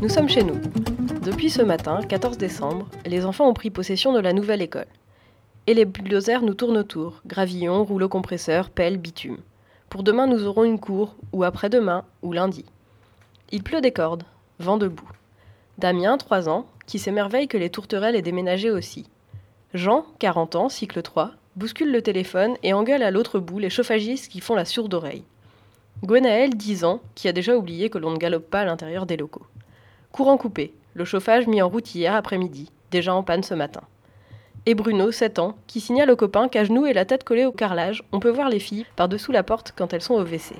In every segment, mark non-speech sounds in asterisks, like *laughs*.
Nous sommes chez nous. Depuis ce matin, 14 décembre, les enfants ont pris possession de la nouvelle école. Et les bulldozers nous tournent autour, gravillons, rouleaux compresseurs, pelles, bitume. Pour demain, nous aurons une cour, ou après-demain, ou lundi. Il pleut des cordes, vent debout. Damien, 3 ans, qui s'émerveille que les tourterelles aient déménagé aussi. Jean, 40 ans, cycle 3, bouscule le téléphone et engueule à l'autre bout les chauffagistes qui font la sourde oreille. Gwenaël, 10 ans, qui a déjà oublié que l'on ne galope pas à l'intérieur des locaux. Courant coupé, le chauffage mis en route hier après-midi, déjà en panne ce matin. Et Bruno, 7 ans, qui signale aux copains qu'à genoux et la tête collée au carrelage, on peut voir les filles par-dessous la porte quand elles sont au WC.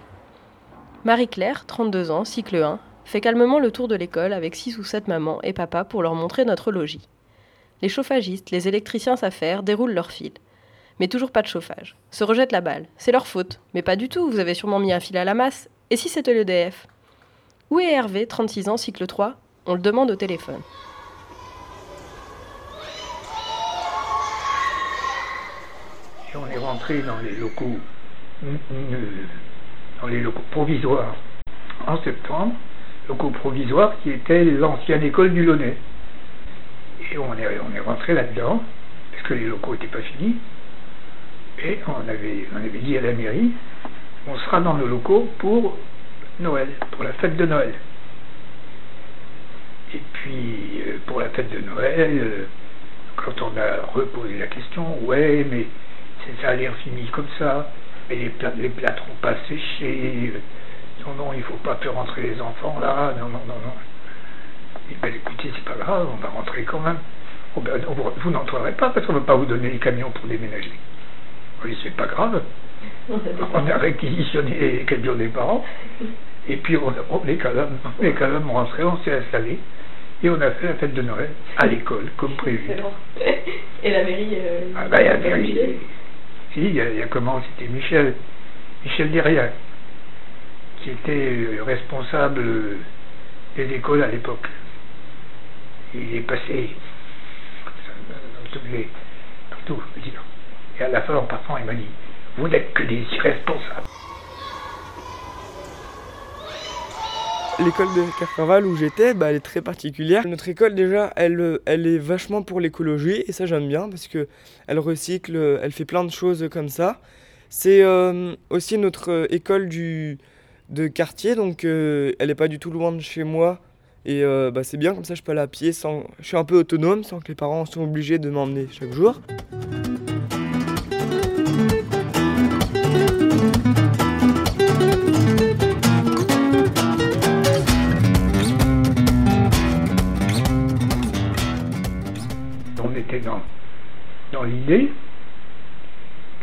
Marie-Claire, 32 ans, cycle 1, fait calmement le tour de l'école avec 6 ou 7 mamans et papa pour leur montrer notre logis. Les chauffagistes, les électriciens s'affairent, déroulent leurs fils. Mais toujours pas de chauffage. Se rejettent la balle. C'est leur faute. Mais pas du tout, vous avez sûrement mis un fil à la masse. Et si c'était l'EDF Où est Hervé, 36 ans, cycle 3 On le demande au téléphone. On est rentré dans les locaux, dans les locaux provisoires en septembre, locaux provisoires qui étaient l'ancienne école du Launay. Et on est, on est rentré là-dedans, parce que les locaux n'étaient pas finis. Et on avait, on avait dit à la mairie, on sera dans nos locaux pour Noël, pour la fête de Noël. Et puis, euh, pour la fête de Noël, euh, quand on a reposé la question, ouais, mais ça a l'air fini comme ça, mais les, plats, les plâtres n'ont pas séché, non, non, il ne faut pas faire rentrer les enfants là, non, non, non, non. Et ben écoutez, c'est pas grave, on va rentrer quand même. Oh, ben, vous n'entrerez pas parce qu'on ne va pas vous donner les camions pour déménager. Oui, c'est pas grave. On a réquisitionné les camions des parents. Et puis on, on est quand même, on est quand même rentré, on s'est installé. Et on a fait la fête de Noël à l'école, comme prévu. Et la mairie euh, Ah ben, la mairie. Si, il y, a, il y a comment C'était Michel, Michel Derrière, qui était euh, responsable euh, des écoles à l'époque. Il est passé dans toutes les, partout, je veux dire. Et à la fin, en partant, il m'a dit Vous n'êtes que des irresponsables. L'école de Carcaval où j'étais, bah, elle est très particulière. Notre école déjà, elle, elle est vachement pour l'écologie et ça j'aime bien parce que elle recycle, elle fait plein de choses comme ça. C'est euh, aussi notre euh, école du, de quartier, donc euh, elle n'est pas du tout loin de chez moi. Et bah, c'est bien comme ça, je peux aller à pied sans. Je suis un peu autonome sans que les parents soient obligés de m'emmener chaque jour. L'idée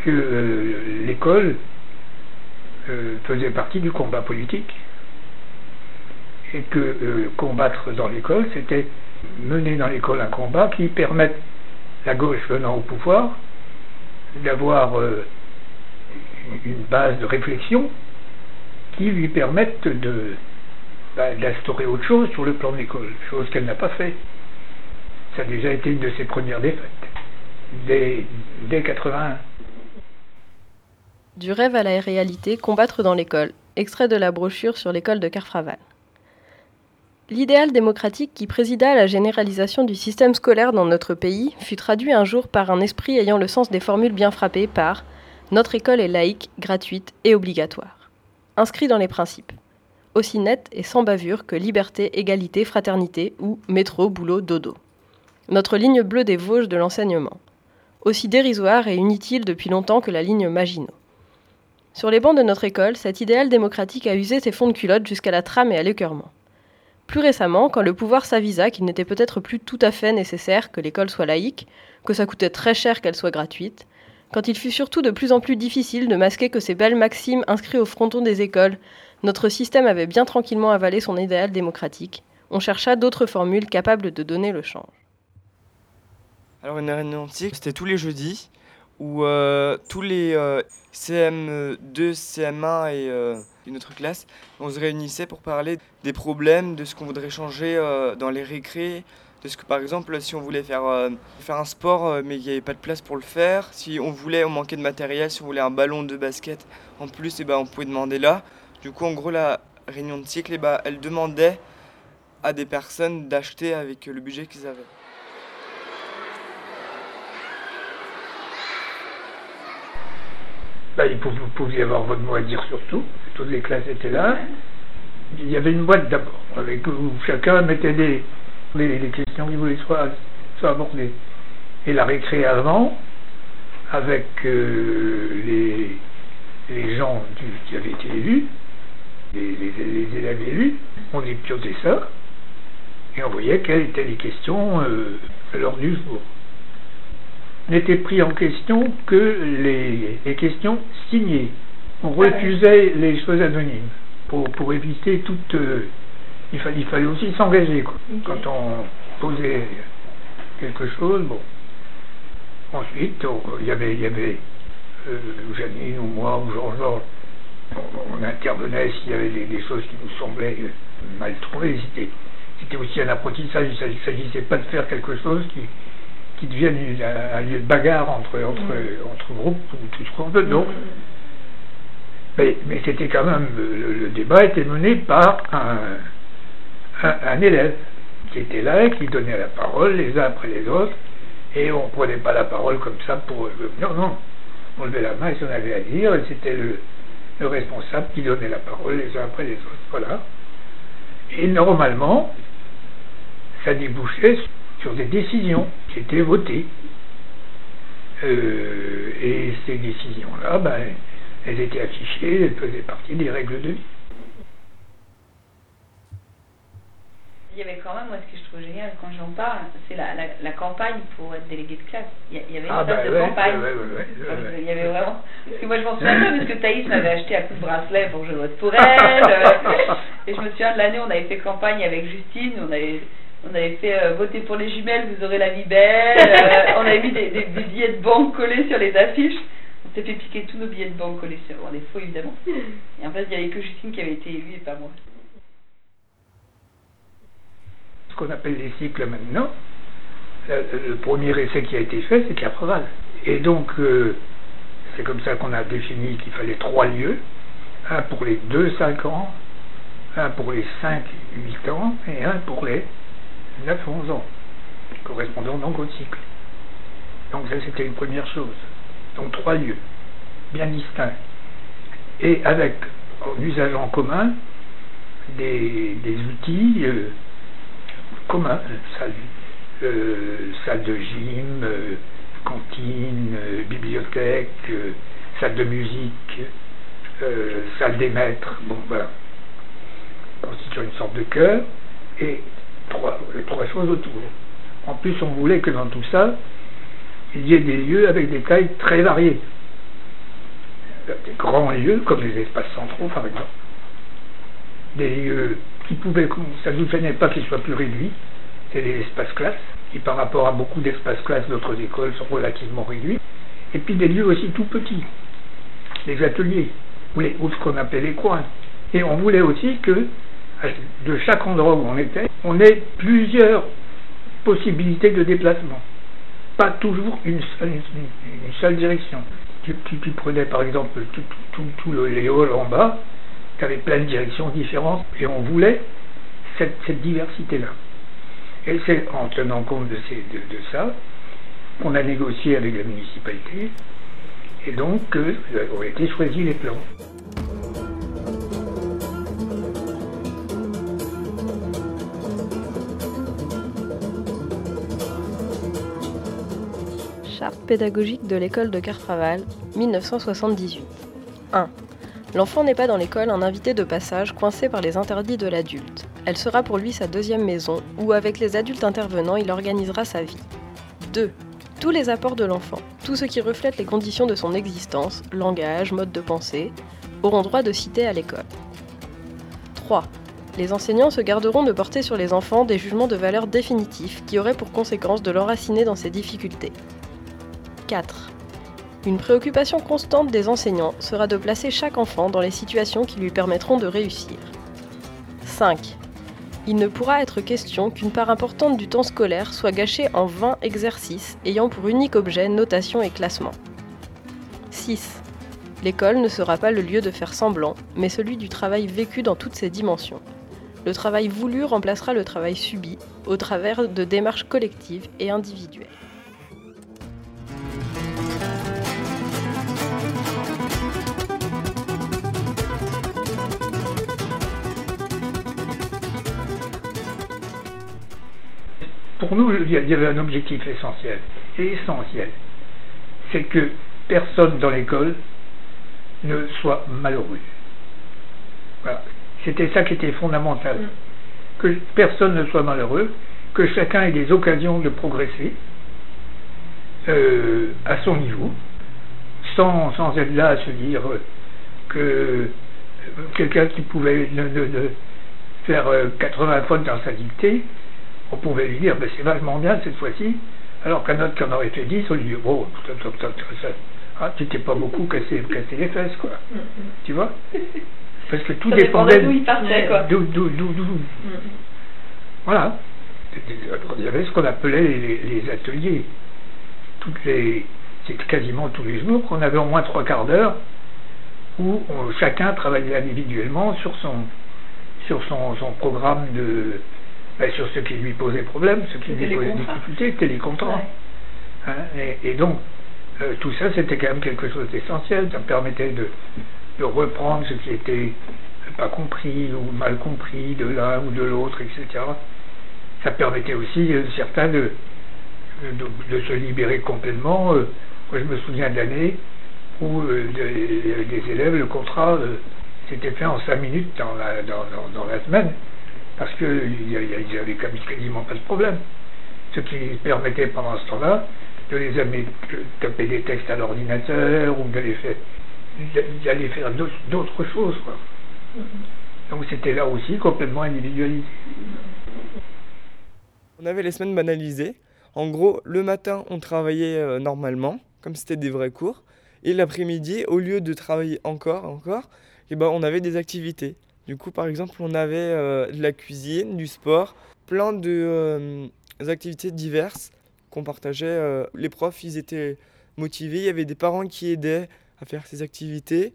que euh, l'école euh, faisait partie du combat politique et que euh, combattre dans l'école, c'était mener dans l'école un combat qui permette la gauche venant au pouvoir d'avoir une base de réflexion qui lui permette de bah, d'instaurer autre chose sur le plan de l'école, chose qu'elle n'a pas fait. Ça a déjà été une de ses premières défaites, dès, dès 81. Du rêve à la réalité, combattre dans l'école. Extrait de la brochure sur l'école de Carfraval. L'idéal démocratique qui présida à la généralisation du système scolaire dans notre pays fut traduit un jour par un esprit ayant le sens des formules bien frappées par Notre école est laïque, gratuite et obligatoire. Inscrit dans les principes. Aussi net et sans bavure que liberté, égalité, fraternité ou métro, boulot, dodo. Notre ligne bleue des Vosges de l'enseignement. Aussi dérisoire et inutile depuis longtemps que la ligne Maginot. Sur les bancs de notre école, cet idéal démocratique a usé ses fonds de culotte jusqu'à la trame et à l'écœurement. Plus récemment, quand le pouvoir s'avisa qu'il n'était peut-être plus tout à fait nécessaire que l'école soit laïque, que ça coûtait très cher qu'elle soit gratuite, quand il fut surtout de plus en plus difficile de masquer que ces belles maximes inscrites au fronton des écoles, notre système avait bien tranquillement avalé son idéal démocratique, on chercha d'autres formules capables de donner le change. Alors une réunion antique, c'était tous les jeudis, où euh, tous les euh, CM2, CM1 et euh, une autre classe, on se réunissait pour parler des problèmes, de ce qu'on voudrait changer euh, dans les récrés, Parce que par exemple, si on voulait faire, euh, faire un sport euh, mais il n'y avait pas de place pour le faire, si on voulait, on manquait de matériel, si on voulait un ballon de basket en plus, et eh ben, on pouvait demander là. Du coup, en gros, la réunion de cycle, et eh ben, elle demandait à des personnes d'acheter avec le budget qu'ils avaient. Bah, vous pouviez avoir votre mot à dire sur tout. Toutes les classes étaient là. Il y avait une boîte d'abord, avec où chacun mettait des, les, questions qui voulaient soit, soit abordées. Et la récré avant, avec euh, les, les gens qui avaient été élus, les, les, élèves élus, on épiautait ça, et on voyait quelles étaient les questions euh, à l'heure du jour n'étaient pris en question que les, questions signées. On refusait les choses anonymes pour, pour éviter toute. Euh, il, fallait, il, fallait, aussi s'engager quand on posait quelque chose. Bon. Ensuite, il y avait, y avait euh, Janine ou moi ou Georges, on, intervenait s'il y avait des, choses qui nous semblaient mal trouvées. C'était aussi un apprentissage. Il ne s'agissait pas de faire quelque chose qui, qui devienne un, lieu de bagarre entre, entre, mm. entre groupes ou tout ce qu'on veut. Non. Mais, mais c'était quand même. Le, débat était mené par un, un, élève qui était là et qui donnait la parole les uns après les autres. Et on ne prenait pas la parole comme ça pour. non, non. On levait la main et si on avait à dire, et c'était le, le responsable qui donnait la parole les uns après les autres. Voilà. Et normalement, ça débouchait sur des décisions qui étaient votées. Euh, et ces décisions-là, ben, elles étaient affichées, elles faisaient partie des règles de vie. Il y avait quand même, moi, ce que je trouve génial quand j'en parle, c'est la, la, campagne pour être délégué de classe. Il y, avait une ah bah de campagne. il y avait vraiment. Parce que moi, je m'en souviens parce que Thaïs m'avait acheté un coup de bracelet pour que je vote pour elle. et je me souviens de l'année, on avait fait campagne avec Justine, on avait on avait fait euh, voter pour les jumelles, vous aurez la vie belle. Euh, on avait mis des, billets de banque collés sur les affiches. On s'est fait piquer tous nos billets de banque collés sur des faux évidemment. Et en fait, il n'y avait que Justine qui avait été élue et pas moi. Ce qu'on appelle les cycles maintenant, le, premier essai qui a été fait, c'est Capreval. Et donc, euh, c'est comme ça qu'on a défini qu'il fallait trois lieux. Un pour les 2-5 ans, un pour les 5-8 ans et un pour les 9-11 ans, correspondant donc au cycle. Donc ça c'était une première chose. Donc trois lieux, bien distincts. Et avec en usage en commun des, outils euh, communs, salle, euh, salle de gym, euh, cantine, bibliothèque, salle de musique, salle des maîtres, bon voilà, constituant une sorte de cœur, et trois, trois choses autour. En plus, on voulait que dans tout ça, il y ait des lieux avec des tailles très variées. Des grands lieux, comme les espaces centraux, par exemple. Des lieux qui pouvaient, ça ne nous gênait pas qu'ils soient plus réduits, c'est les espaces classes, qui par rapport à beaucoup d'espaces classes d'autres écoles sont relativement réduits. Et puis des lieux aussi tout petits, les ateliers, ou, ou ce qu'on appelait les coins. Et on voulait aussi que de chaque endroit où on était, on ait plusieurs possibilités de déplacement. Pas toujours une seule, direction. Tu, prenais par exemple tout, le, les en bas, tu avais plein de directions différentes, et on voulait cette, diversité-là. Et c'est en tenant compte de, de, ça qu'on a négocié avec la municipalité, et donc euh, ont été choisis les plans. Pédagogique de l'école de Cartraval, 1978. 1. L'enfant n'est pas dans l'école un invité de passage coincé par les interdits de l'adulte. Elle sera pour lui sa deuxième maison, où avec les adultes intervenants, il organisera sa vie. 2. Tous les apports de l'enfant, tout ce qui reflète les conditions de son existence, langage, mode de pensée, auront droit de citer à l'école. 3. Les enseignants se garderont de porter sur les enfants des jugements de valeur définitifs qui auraient pour conséquence de l'enraciner dans ses difficultés. 4. Une préoccupation constante des enseignants sera de placer chaque enfant dans les situations qui lui permettront de réussir. 5. il ne pourra être question qu'une part importante du temps scolaire soit gâchée en 20 exercices ayant pour unique objet notation et classement. 6. L'école ne sera pas le lieu de faire semblant, mais celui du travail vécu dans toutes ses dimensions. Le travail voulu remplacera le travail subi au travers de démarches collectives et individuelles. Pour nous, il y avait un objectif essentiel, essentiel, c'est que personne dans l'école ne soit malheureux. Voilà. C'était ça qui était fondamental. Mm. Que personne ne soit malheureux, que chacun ait des occasions de progresser euh, à son niveau, sans, sans, être là à se dire que quelqu'un qui pouvait faire 80 euh, fautes dans sa dictée, on pouvait lui dire ben, c'est vachement bien cette fois-ci, alors qu'un autre qui en aurait fait 10, on lui dit oh, ah, tu t'es pas beaucoup cassé, cassé les fesses, quoi. Mm, tu vois? Parce que tout dépendait d'où il partait, quoi. D'où, d'où, d'où, Voilà. Il y avait ce qu'on appelait les, ateliers. Toutes les, c'était quasiment tous les jours qu'on avait au moins trois quarts d'heure où chacun travaillait individuellement sur son, sur son, son programme de, ben, sur ce qui lui posait problème, ce qui lui posait difficulté, c'était les contrats. Hein, et, donc, euh, tout ça, c'était quand même quelque chose d'essentiel. Ça permettait de, de reprendre ce qui était pas compris ou mal compris de l'un ou de l'autre, etc. Ça permettait aussi euh, certains de, de, se libérer complètement. Euh, moi, je me souviens d'années où euh, des, élèves, le contrat s'était fait en cinq minutes dans la, dans, dans, la semaine, parce qu'ils n'avaient quasiment pas de problème. Ce qui permettait pendant ce temps-là de les amener taper des textes à l'ordinateur ou d'aller faire d'autres choses. Donc c'était là aussi complètement individualisé. On avait les semaines banalisées. En gros, le matin, on travaillait euh, normalement, comme c'était des vrais cours. Et l'après-midi, au lieu de travailler encore, encore, eh ben, on avait des activités. Du coup, par exemple, on avait euh, de la cuisine, du sport, plein de euh, activités diverses qu'on partageait. les profs, ils étaient motivés. Il y avait des parents qui aidaient à faire ces activités.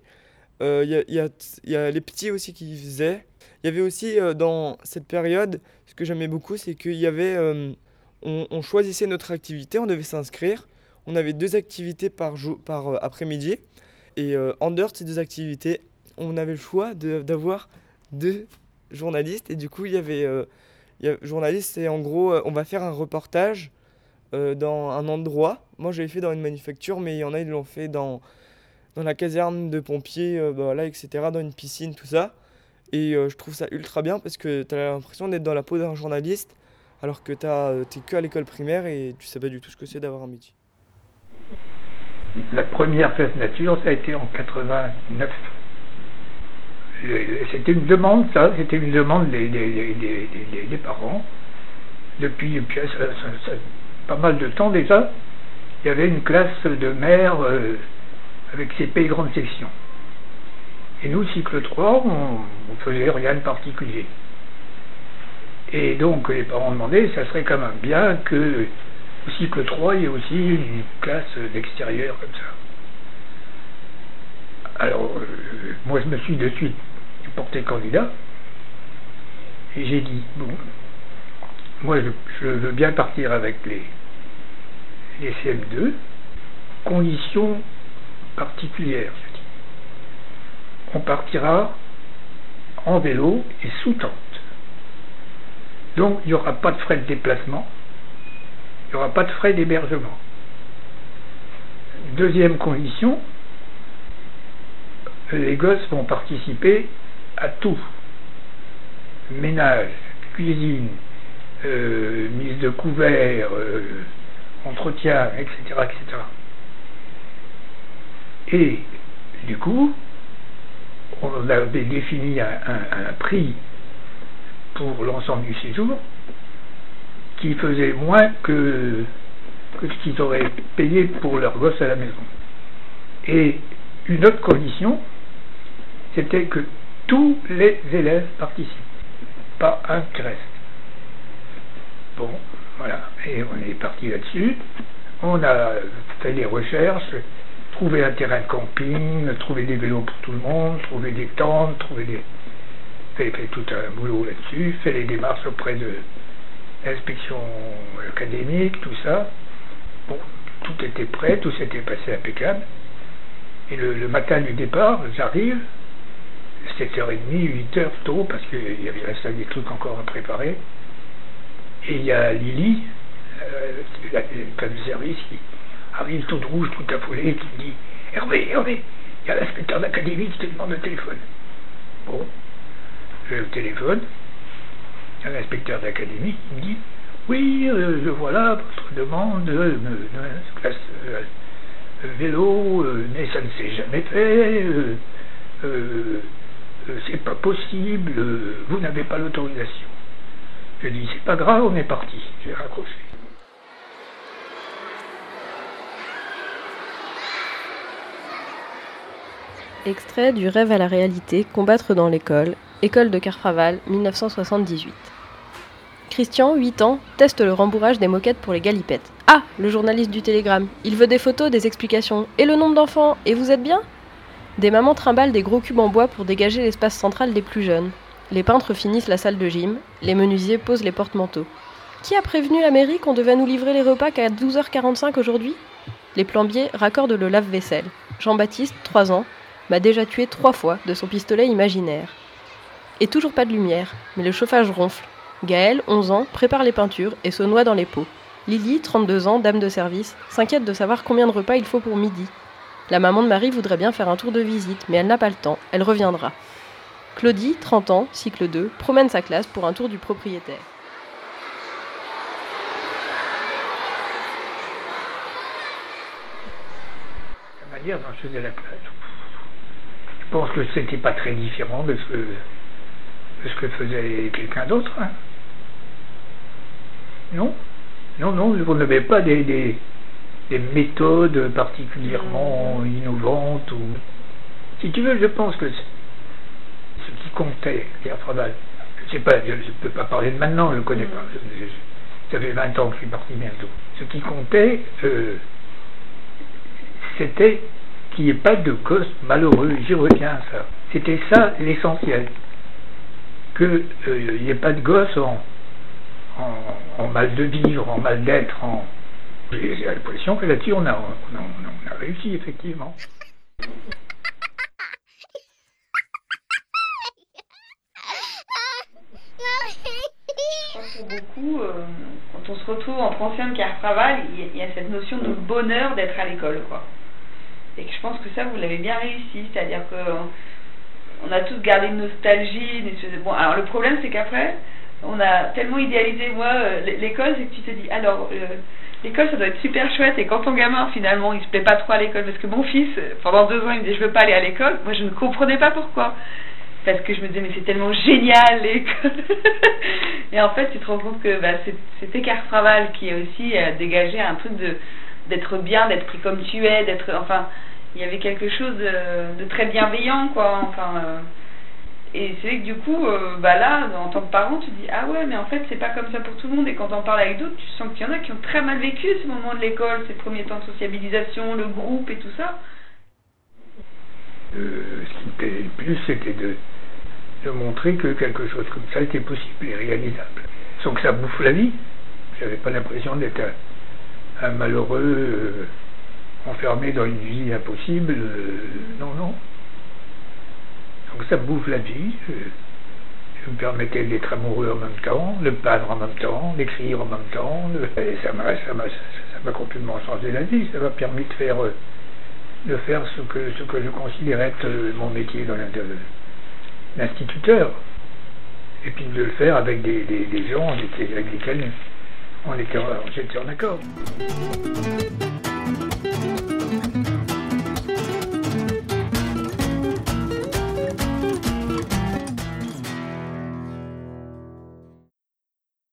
Il euh, y, y, a les petits aussi qui faisaient. Il y avait aussi euh, dans cette période, ce que j'aimais beaucoup, c'est qu'il y avait. Euh, on, choisissait notre activité, on devait s'inscrire. On avait deux activités par, jour, par après-midi. Et en dehors de ces deux activités, on avait le choix d'avoir deux journalistes. Et du coup, il y avait. y a, journaliste, et en gros, on va faire un reportage dans un endroit. Moi, j'avais fait dans une manufacture, mais il y en a, ils l'ont fait dans dans la caserne de pompiers, euh, bah, là, etc., dans une piscine, tout ça. Et euh, je trouve ça ultra bien parce que tu as l'impression d'être dans la peau d'un journaliste alors que tu euh, es que à l'école primaire et tu sais pas du tout ce que c'est d'avoir un métier. La première fête nature, ça a été en 89. C'était une demande, ça, c'était une demande des, parents. Depuis, depuis pas mal de temps déjà, il y avait une classe de mères avec ses pays grandes sections. Et nous, cycle 3, on ne faisait rien de particulier. Et donc les parents demandaient, ça serait quand même bien que au cycle 3, il y ait aussi une classe d'extérieur comme ça. Alors, euh, moi je me suis de suite porté candidat, et j'ai dit, bon, moi je, veux bien partir avec les, les CM2, condition particulière, je dis. On partira en vélo et sous tente. Donc il n'y aura pas de frais de déplacement, il n'y aura pas de frais d'hébergement. Deuxième condition, les gosses vont participer à tout. Ménage, cuisine, euh, mise de couvert, euh, entretien, etc., etc. Et du coup, on avait défini un, prix pour l'ensemble du séjour qui faisait moins que, ce qu'ils auraient payé pour leur gosse à la maison. Et une autre condition, c'était que tous les élèves participent. pas un qui reste. Bon, voilà. Et on est parti là-dessus. On a fait des recherches, trouvé un terrain de camping, trouvé des vélos pour tout le monde, trouvé des tentes, trouvé des. fait, fait tout un boulot là-dessus, fait les démarches auprès de l'inspection académique, tout ça. Bon, tout était prêt, tout s'était passé impeccable. Et le, matin du départ, j'arrive, 7h30, 8h tôt, parce qu'il y avait resté des trucs encore à préparer. Et il y a Lily, euh, la femme de service, qui arrive toute rouge, toute affolée, qui me dit Hervé, Hervé, il y a l'inspecteur d'académie qui te demande le téléphone. Bon, j'ai le téléphone. Il y a l'inspecteur d'académie qui me dit Oui, euh, voilà votre demande, classe vélo, euh, mais ça ne s'est jamais fait, c'est pas possible, vous n'avez pas l'autorisation. Je dis, c'est pas grave, on est parti. J'ai raccroché. Extrait du rêve à la réalité, combattre dans l'école, école de Carfraval, 1978. Christian, 8 ans, teste le rembourrage des moquettes pour les galipettes. Ah, le journaliste du télégramme. Il veut des photos, des explications. Et le nombre d'enfants? Et vous êtes bien? Des mamans trimballent des gros cubes en bois pour dégager l'espace central des plus jeunes. Les peintres finissent la salle de gym. Les menuisiers posent les porte-manteaux. Qui a prévenu la mairie qu'on devait nous livrer les repas qu'à 12h45 aujourd'hui? Les plombiers raccordent le lave-vaisselle. Jean-Baptiste, 3 ans, m'a déjà tué trois fois de son pistolet imaginaire. Et toujours pas de lumière, mais le chauffage ronfle. Gaël, 11 ans, prépare les peintures et se noie dans les pots. Lily, 32 ans, dame de service, s'inquiète de savoir combien de repas il faut pour midi. La maman de Marie voudrait bien faire un tour de visite, mais elle n'a pas le temps, elle reviendra. Claudie, 30 ans, cycle 2, promène sa classe pour un tour du propriétaire. La manière dont je faisais la classe, je pense que c'était pas très différent de ce que ce que faisait quelqu'un d'autre. Hein. Non Non, non, vous n'avez pas des, méthodes particulièrement innovantes. ou Si tu veux, je pense que ce qui comptait, Pierre Fradal, je sais pas, je ne peux pas parler de maintenant, je ne le connais pas. ça fait 20 ans que je suis parti bientôt. Ce qui comptait, euh, c'était qu'il n'y ait pas de cause malheureux, j'y reviens ça. C'était ça l'essentiel qu'il euh, n'y ait pas de gosses en, mal de vivre, en mal d'être. En... J'ai l'impression que là-dessus, on a, on, a, réussi, effectivement. Pour beaucoup, euh, quand on se retrouve en ancien de travail, il y, a cette notion de bonheur d'être à l'école, quoi. Et je pense que ça, vous l'avez bien réussi, c'est-à-dire que on a tous gardé une nostalgie. Bon, alors le problème, c'est qu'après, on a tellement idéalisé, moi, euh, l'école, c'est que tu te dis, alors, euh, l'école, ça doit être super chouette. Et quand ton gamin, finalement, il se plaît pas trop à l'école, parce que mon fils, pendant deux ans, il me dit, je veux pas aller à l'école, moi, je ne comprenais pas pourquoi. Parce que je me disais, mais c'est tellement génial l'école. *laughs* et en fait, tu te rends compte que bah, c'était Cartraval qui a aussi euh, dégagé un truc de d'être bien, d'être pris comme tu es, d'être, enfin, il y avait quelque chose de, très bienveillant, quoi. Enfin, euh, et c'est vrai que du coup, euh, bah là, en tant que parent, tu dis ah ouais, mais en fait, c'est pas comme ça pour tout le monde. Et quand on parle avec d'autres, tu sens qu'il y en a qui ont très mal vécu ce moment de l'école, ces premiers temps de sociabilisation, le groupe et tout ça. Euh, ce qui me le plus, c'était de, montrer que quelque chose comme ça était possible et réalisable. Sans que ça bouffe la vie. J'avais pas l'impression d'être un, malheureux enfermé dans une vie impossible. Euh, non, non. Ça bouffe la vie. Je, me permettais d'être amoureux en même temps, de peindre en même temps, d'écrire en même temps. et ça m'a complètement changé la vie. Ça m'a permis de faire euh, de faire ce que ce que je considérais être euh, mon métier dans l'instituteur. Et puis de le faire avec des, gens avec lesquels on était, j'étais en accord.